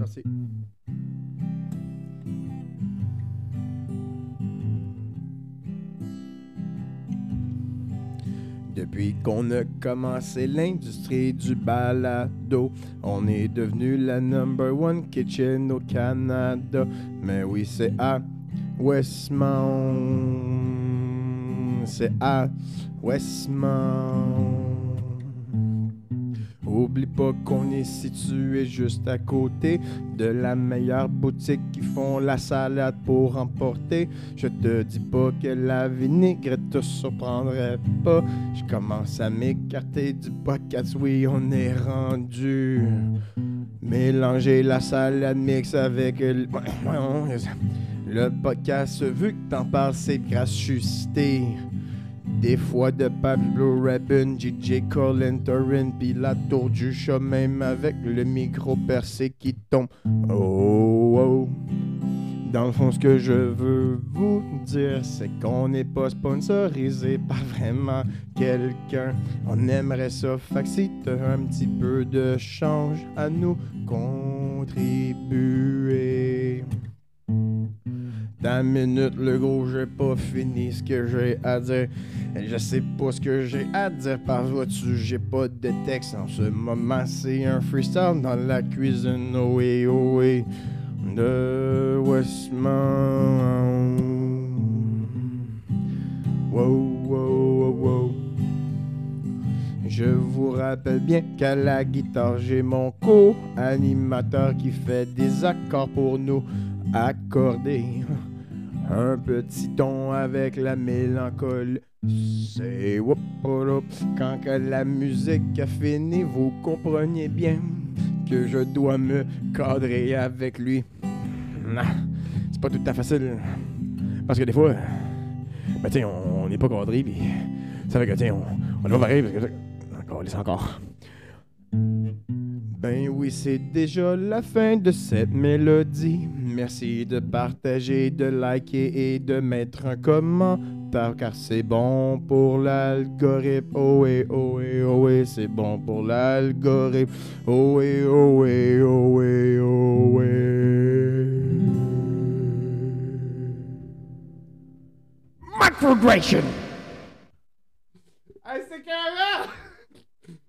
Merci. Depuis qu'on a commencé l'industrie du balado, on est devenu la number one kitchen au Canada. Mais oui, c'est à Westmount. C'est à Westmount. Oublie pas qu'on est situé juste à côté de la meilleure boutique qui font la salade pour emporter. Je te dis pas que la vinaigrette te surprendrait pas. Je commence à m'écarter du podcast, oui, on est rendu. Mélanger la salade mix avec le. Podcast, vu que t'en parles, c'est gracieuseté. Des fois de Pablo Rabin, DJ Colin Torrin, pis la tour du chat, même avec le micro percé qui tombe. Oh, oh. Dans le fond, ce que je veux vous dire, c'est qu'on n'est pas sponsorisé par vraiment quelqu'un. On aimerait ça, fait un petit peu de change à nous contribuer. Dans une minute, le gros, j'ai pas fini ce que j'ai à dire. Je sais pas ce que j'ai à dire par vois-tu, j'ai pas de texte en ce moment. C'est un freestyle dans la cuisine, oh oui, oh oui, de Westmount. Wow, wow, wow, wow. Je vous rappelle bien qu'à la guitare, j'ai mon co-animateur qui fait des accords pour nous accorder. Un petit ton avec la mélancolie. C'est whoop. Quand que la musique a fini, vous comprenez bien que je dois me cadrer avec lui. Non, c'est pas tout à fait facile. Parce que des fois, ben tiens, on n'est pas cadré, puis ça fait que tiens, on, on est pas parce que encore, laisse encore. Ben oui, c'est déjà la fin de cette mélodie. Merci de partager, de liker et de mettre un commentaire car c'est bon pour l'algorithme. Oh oui, oh oui, oh c'est bon pour l'algorithme. Oh oui, oh oui, oh oh. Microgration!